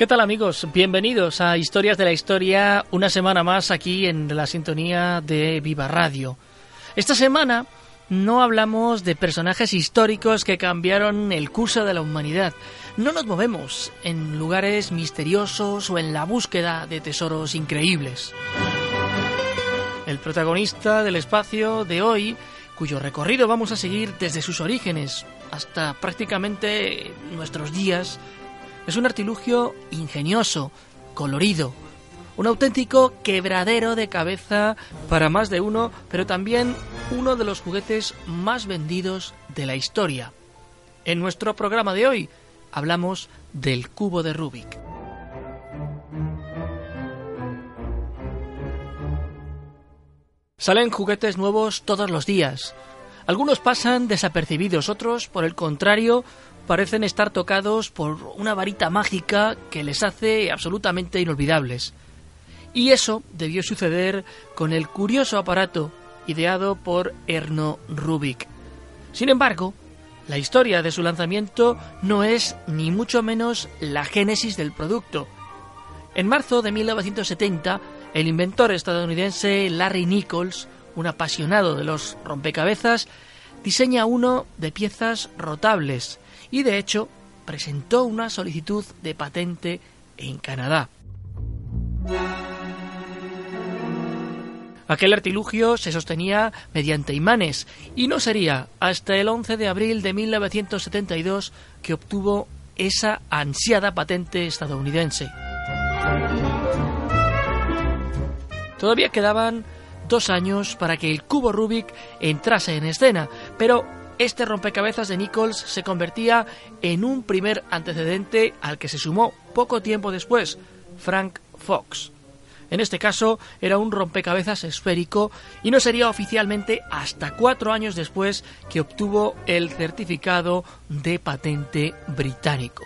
¿Qué tal amigos? Bienvenidos a Historias de la Historia, una semana más aquí en la sintonía de Viva Radio. Esta semana no hablamos de personajes históricos que cambiaron el curso de la humanidad. No nos movemos en lugares misteriosos o en la búsqueda de tesoros increíbles. El protagonista del espacio de hoy, cuyo recorrido vamos a seguir desde sus orígenes hasta prácticamente nuestros días, es un artilugio ingenioso, colorido, un auténtico quebradero de cabeza para más de uno, pero también uno de los juguetes más vendidos de la historia. En nuestro programa de hoy hablamos del cubo de Rubik. Salen juguetes nuevos todos los días. Algunos pasan desapercibidos, otros, por el contrario, parecen estar tocados por una varita mágica que les hace absolutamente inolvidables. Y eso debió suceder con el curioso aparato ideado por Erno Rubik. Sin embargo, la historia de su lanzamiento no es ni mucho menos la génesis del producto. En marzo de 1970, el inventor estadounidense Larry Nichols, un apasionado de los rompecabezas, diseña uno de piezas rotables y de hecho presentó una solicitud de patente en Canadá. Aquel artilugio se sostenía mediante imanes y no sería hasta el 11 de abril de 1972 que obtuvo esa ansiada patente estadounidense. Todavía quedaban dos años para que el cubo Rubik entrase en escena, pero este rompecabezas de Nichols se convertía en un primer antecedente al que se sumó poco tiempo después Frank Fox. En este caso era un rompecabezas esférico y no sería oficialmente hasta cuatro años después que obtuvo el certificado de patente británico.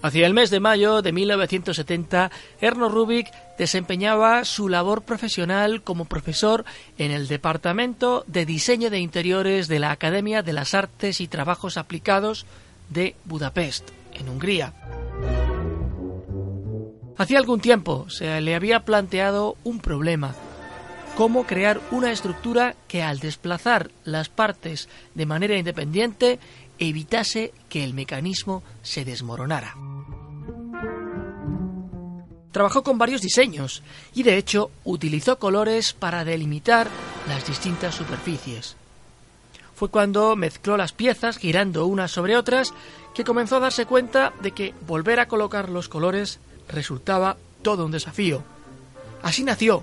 Hacia el mes de mayo de 1970, Erno Rubik desempeñaba su labor profesional como profesor en el Departamento de Diseño de Interiores de la Academia de las Artes y Trabajos Aplicados de Budapest, en Hungría. Hacía algún tiempo se le había planteado un problema, cómo crear una estructura que al desplazar las partes de manera independiente evitase que el mecanismo se desmoronara. Trabajó con varios diseños y de hecho utilizó colores para delimitar las distintas superficies. Fue cuando mezcló las piezas girando unas sobre otras que comenzó a darse cuenta de que volver a colocar los colores resultaba todo un desafío. Así nació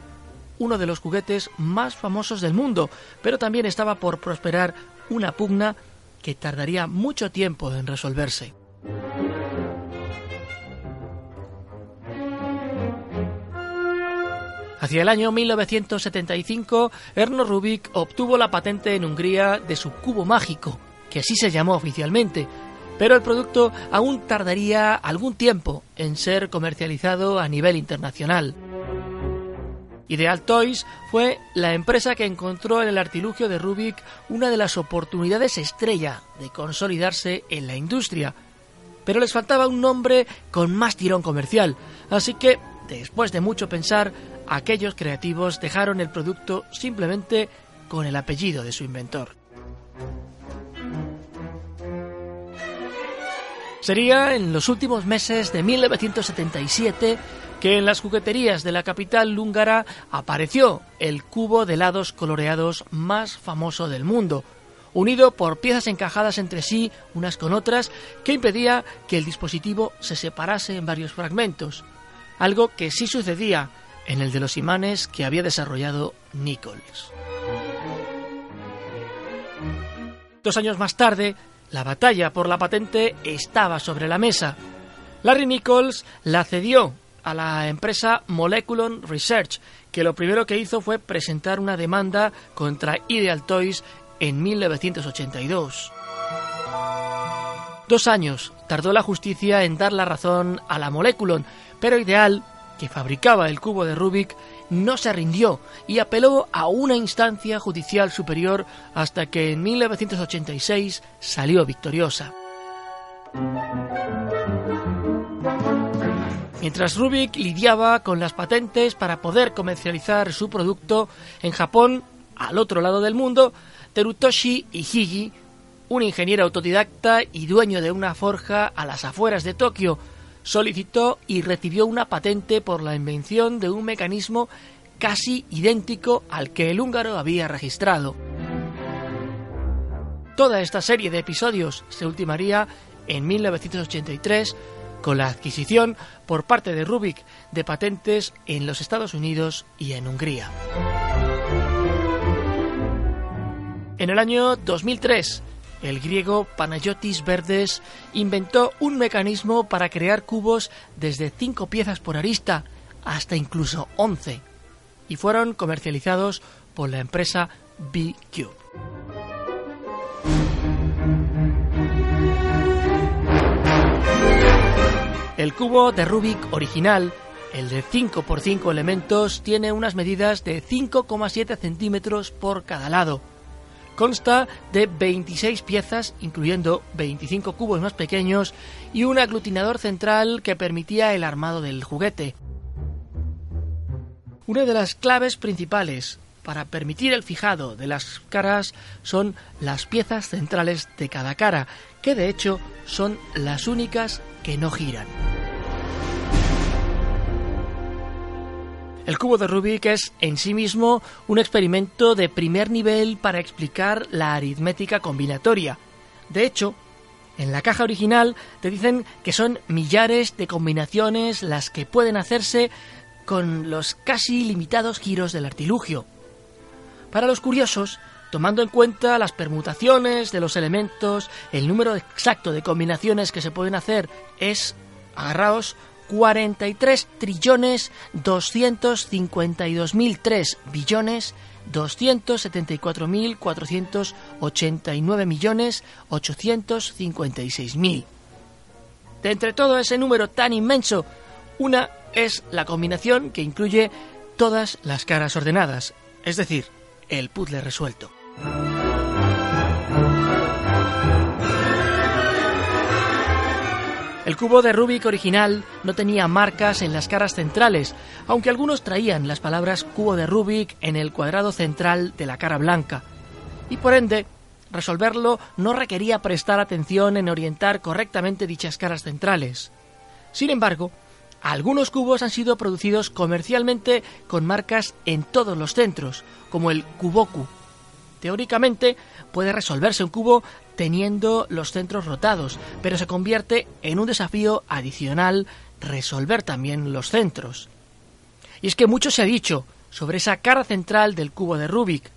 uno de los juguetes más famosos del mundo, pero también estaba por prosperar una pugna que tardaría mucho tiempo en resolverse. Hacia el año 1975, Erno Rubik obtuvo la patente en Hungría de su cubo mágico, que así se llamó oficialmente, pero el producto aún tardaría algún tiempo en ser comercializado a nivel internacional. Ideal Toys fue la empresa que encontró en el artilugio de Rubik una de las oportunidades estrella de consolidarse en la industria, pero les faltaba un nombre con más tirón comercial, así que, después de mucho pensar, aquellos creativos dejaron el producto simplemente con el apellido de su inventor. Sería en los últimos meses de 1977 que en las jugueterías de la capital húngara apareció el cubo de helados coloreados más famoso del mundo, unido por piezas encajadas entre sí unas con otras que impedía que el dispositivo se separase en varios fragmentos, algo que sí sucedía en el de los imanes que había desarrollado Nichols. Dos años más tarde, la batalla por la patente estaba sobre la mesa. Larry Nichols la cedió a la empresa Moleculon Research, que lo primero que hizo fue presentar una demanda contra Ideal Toys en 1982. Dos años tardó la justicia en dar la razón a la Moleculon, pero Ideal que fabricaba el cubo de Rubik, no se rindió y apeló a una instancia judicial superior hasta que en 1986 salió victoriosa. Mientras Rubik lidiaba con las patentes para poder comercializar su producto, en Japón, al otro lado del mundo, Terutoshi Ihigi, un ingeniero autodidacta y dueño de una forja a las afueras de Tokio, solicitó y recibió una patente por la invención de un mecanismo casi idéntico al que el húngaro había registrado. Toda esta serie de episodios se ultimaría en 1983 con la adquisición por parte de Rubik de patentes en los Estados Unidos y en Hungría. En el año 2003, el griego Panayotis Verdes inventó un mecanismo para crear cubos desde 5 piezas por arista hasta incluso 11 y fueron comercializados por la empresa B-Cube. El cubo de Rubik original, el de 5 por 5 elementos, tiene unas medidas de 5,7 centímetros por cada lado Consta de 26 piezas, incluyendo 25 cubos más pequeños y un aglutinador central que permitía el armado del juguete. Una de las claves principales para permitir el fijado de las caras son las piezas centrales de cada cara, que de hecho son las únicas que no giran. El cubo de Rubik es en sí mismo un experimento de primer nivel para explicar la aritmética combinatoria. De hecho, en la caja original te dicen que son millares de combinaciones las que pueden hacerse con los casi limitados giros del artilugio. Para los curiosos, tomando en cuenta las permutaciones de los elementos, el número exacto de combinaciones que se pueden hacer es, agarraos, 43 trillones 252.003 billones 274.489 millones 856.000. De entre todo ese número tan inmenso, una es la combinación que incluye todas las caras ordenadas, es decir, el puzzle resuelto. El cubo de Rubik original no tenía marcas en las caras centrales, aunque algunos traían las palabras cubo de Rubik en el cuadrado central de la cara blanca. Y por ende, resolverlo no requería prestar atención en orientar correctamente dichas caras centrales. Sin embargo, algunos cubos han sido producidos comercialmente con marcas en todos los centros, como el Kuboku. Teóricamente, puede resolverse un cubo teniendo los centros rotados, pero se convierte en un desafío adicional resolver también los centros. Y es que mucho se ha dicho sobre esa cara central del cubo de Rubik.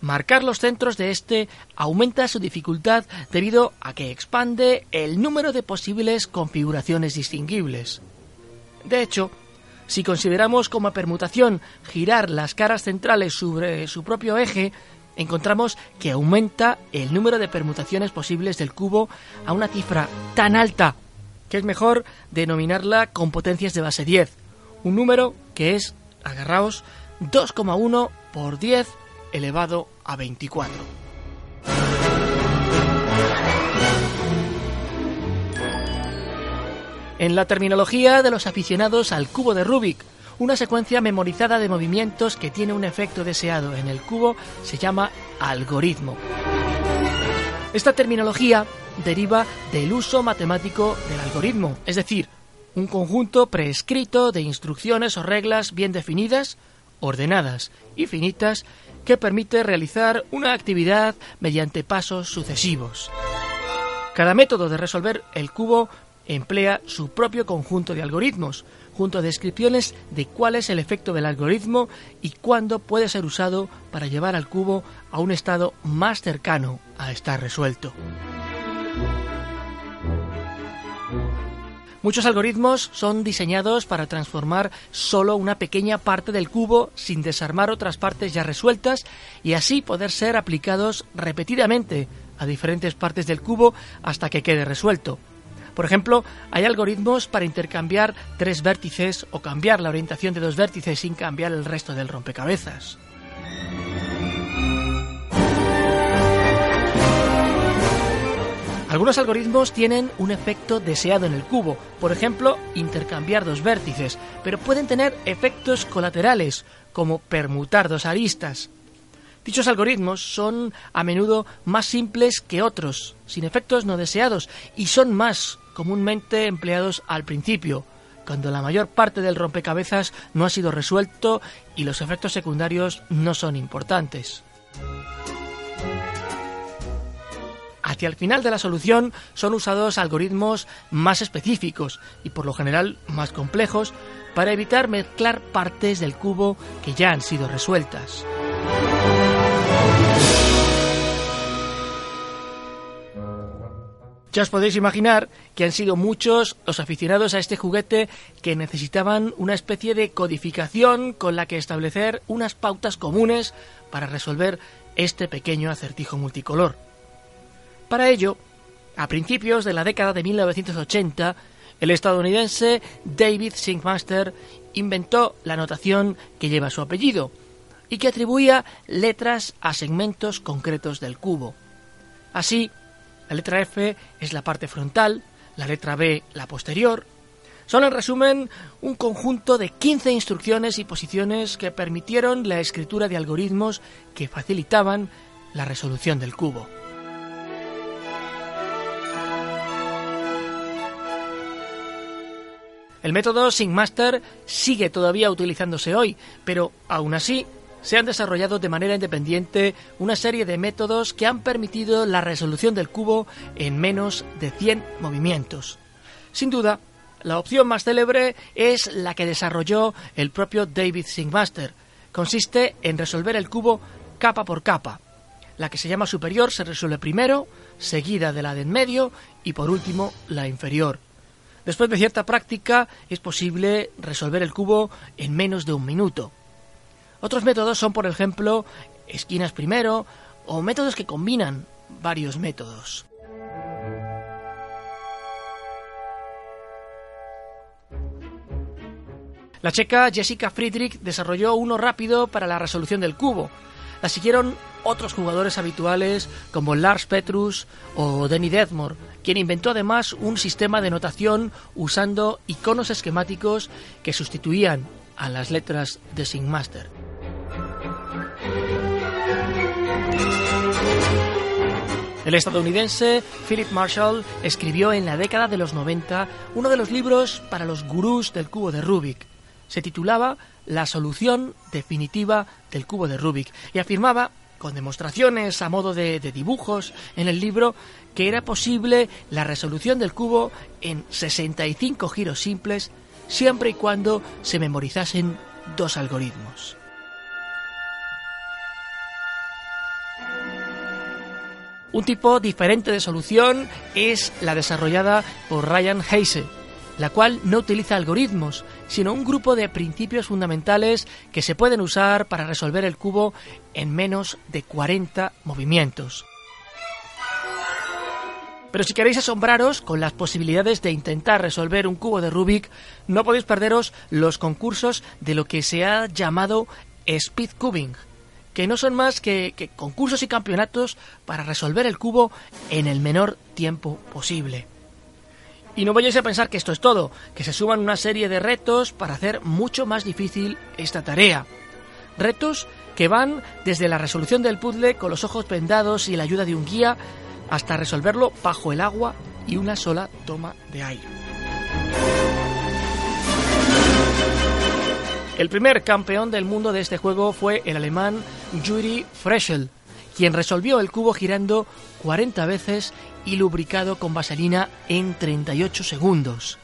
Marcar los centros de este aumenta su dificultad debido a que expande el número de posibles configuraciones distinguibles. De hecho, Si consideramos como permutación girar las caras centrales sobre su propio eje, encontramos que aumenta el número de permutaciones posibles del cubo a una cifra tan alta que es mejor denominarla con potencias de base 10, un número que es, agarraos, 2,1 por 10 elevado a 24. En la terminología de los aficionados al cubo de Rubik, una secuencia memorizada de movimientos que tiene un efecto deseado en el cubo se llama algoritmo. Esta terminología deriva del uso matemático del algoritmo, es decir, un conjunto preescrito de instrucciones o reglas bien definidas, ordenadas y finitas que permite realizar una actividad mediante pasos sucesivos. Cada método de resolver el cubo emplea su propio conjunto de algoritmos, junto a descripciones de cuál es el efecto del algoritmo y cuándo puede ser usado para llevar al cubo a un estado más cercano a estar resuelto. Muchos algoritmos son diseñados para transformar solo una pequeña parte del cubo sin desarmar otras partes ya resueltas y así poder ser aplicados repetidamente a diferentes partes del cubo hasta que quede resuelto. Por ejemplo, hay algoritmos para intercambiar tres vértices o cambiar la orientación de dos vértices sin cambiar el resto del rompecabezas. Algunos algoritmos tienen un efecto deseado en el cubo, por ejemplo, intercambiar dos vértices, pero pueden tener efectos colaterales, como permutar dos aristas. Dichos algoritmos son a menudo más simples que otros, sin efectos no deseados, y son más comúnmente empleados al principio, cuando la mayor parte del rompecabezas no ha sido resuelto y los efectos secundarios no son importantes. Hacia el final de la solución son usados algoritmos más específicos y por lo general más complejos para evitar mezclar partes del cubo que ya han sido resueltas. Ya os podéis imaginar que han sido muchos los aficionados a este juguete que necesitaban una especie de codificación con la que establecer unas pautas comunes para resolver este pequeño acertijo multicolor. Para ello, a principios de la década de 1980, el estadounidense David Sinkmaster inventó la notación que lleva su apellido y que atribuía letras a segmentos concretos del cubo. Así, la letra F es la parte frontal, la letra B la posterior. Son en resumen un conjunto de 15 instrucciones y posiciones que permitieron la escritura de algoritmos que facilitaban la resolución del cubo. El método SyncMaster sigue todavía utilizándose hoy, pero aún así se han desarrollado de manera independiente una serie de métodos que han permitido la resolución del cubo en menos de 100 movimientos. Sin duda, la opción más célebre es la que desarrolló el propio David Sinkmaster. Consiste en resolver el cubo capa por capa. La que se llama superior se resuelve primero, seguida de la de en medio y por último la inferior. Después de cierta práctica es posible resolver el cubo en menos de un minuto. Otros métodos son, por ejemplo, esquinas primero o métodos que combinan varios métodos. La checa Jessica Friedrich desarrolló uno rápido para la resolución del cubo. La siguieron otros jugadores habituales como Lars Petrus o Denny Detmore, quien inventó además un sistema de notación usando iconos esquemáticos que sustituían a las letras de Singmaster. El estadounidense Philip Marshall escribió en la década de los 90 uno de los libros para los gurús del cubo de Rubik. Se titulaba La solución definitiva del cubo de Rubik y afirmaba, con demostraciones a modo de, de dibujos en el libro, que era posible la resolución del cubo en 65 giros simples siempre y cuando se memorizasen dos algoritmos. Un tipo diferente de solución es la desarrollada por Ryan Heise. la cual no utiliza algoritmos, sino un grupo de principios fundamentales que se pueden usar para resolver el cubo en menos de 40 movimientos. Pero si queréis asombraros con las posibilidades de intentar resolver un cubo de Rubik, no podéis perderos los concursos de lo que se ha llamado Speed Cubing, que no son más que, concursos y campeonatos para resolver el cubo en el menor tiempo posible. Y no vayáis a pensar que esto es todo, que se suman una serie de retos para hacer mucho más difícil esta tarea. Retos que van desde la resolución del puzzle con los ojos vendados y la ayuda de un guía hasta resolverlo bajo el agua y una sola toma de aire. El primer campeón del mundo de este juego fue el alemán Yuri Freschel, quien resolvió el cubo girando 40 veces y lubricado con vaselina en 38 segundos.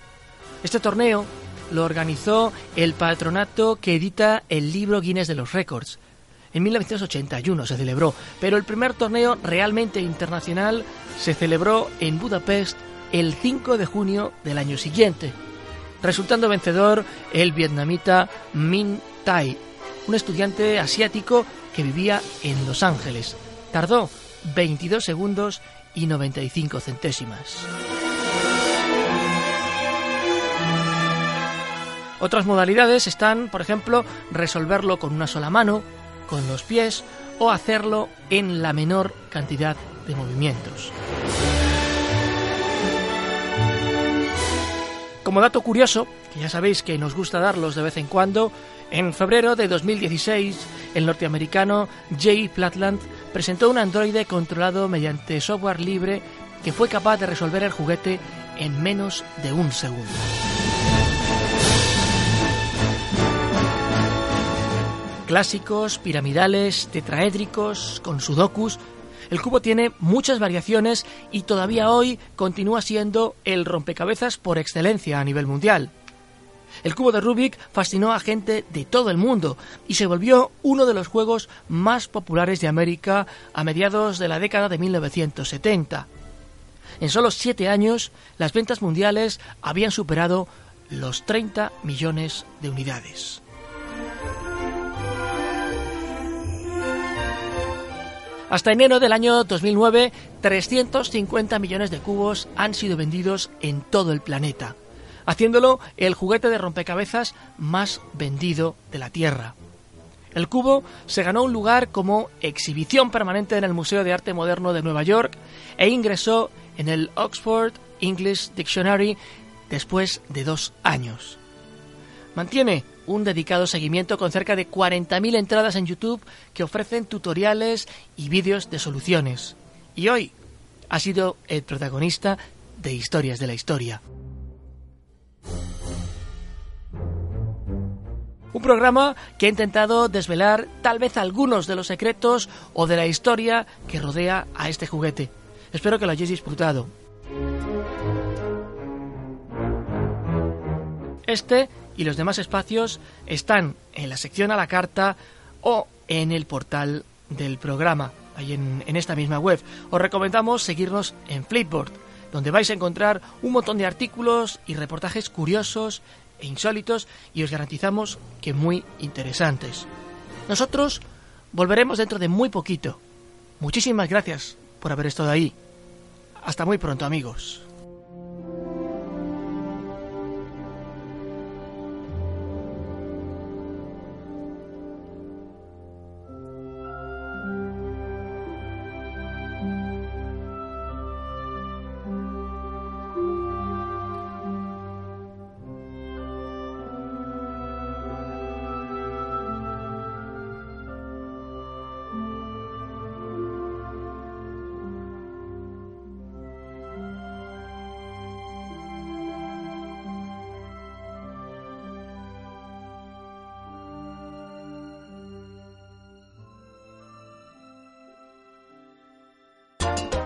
Este torneo lo organizó el patronato que edita el libro Guinness de los Récords, en 1981 se celebró, pero el primer torneo realmente internacional se celebró en Budapest el 5 de junio del año siguiente, resultando vencedor el vietnamita Min Tai, un estudiante asiático que vivía en Los Ángeles. Tardó 22 segundos y 95 centésimas. Otras modalidades están, por ejemplo, resolverlo con una sola mano, con los pies o hacerlo en la menor cantidad de movimientos. Como dato curioso, ya sabéis que nos gusta darlos de vez en cuando, en febrero de 2016 el norteamericano Jay Platland presentó un androide controlado mediante software libre que fue capaz de resolver el juguete en menos de un segundo. clásicos, piramidales, tetraédricos, con sudokus. El cubo tiene muchas variaciones y todavía hoy continúa siendo el rompecabezas por excelencia a nivel mundial. El cubo de Rubik fascinó a gente de todo el mundo y se volvió uno de los juegos más populares de América a mediados de la década de 1970. En solo siete años, las ventas mundiales habían superado los 30 millones de unidades. Hasta enero del año 2009, 350 millones de cubos han sido vendidos en todo el planeta, haciéndolo el juguete de rompecabezas más vendido de la Tierra. El cubo se ganó un lugar como exhibición permanente en el Museo de Arte Moderno de Nueva York e ingresó en el Oxford English Dictionary después de dos años. Mantiene un dedicado seguimiento con cerca de 40.000 entradas en YouTube que ofrecen tutoriales y vídeos de soluciones. Y hoy ha sido el protagonista de Historias de la Historia. Un programa que ha intentado desvelar tal vez algunos de los secretos o de la historia que rodea a este juguete. Espero que lo hayáis disfrutado. Este y los demás espacios están en la sección a la carta o en el portal del programa, ahí en, esta misma web. Os recomendamos seguirnos en Flipboard, donde vais a encontrar un montón de artículos y reportajes curiosos e insólitos y os garantizamos que muy interesantes. Nosotros volveremos dentro de muy poquito. Muchísimas gracias por haber estado ahí. Hasta muy pronto amigos.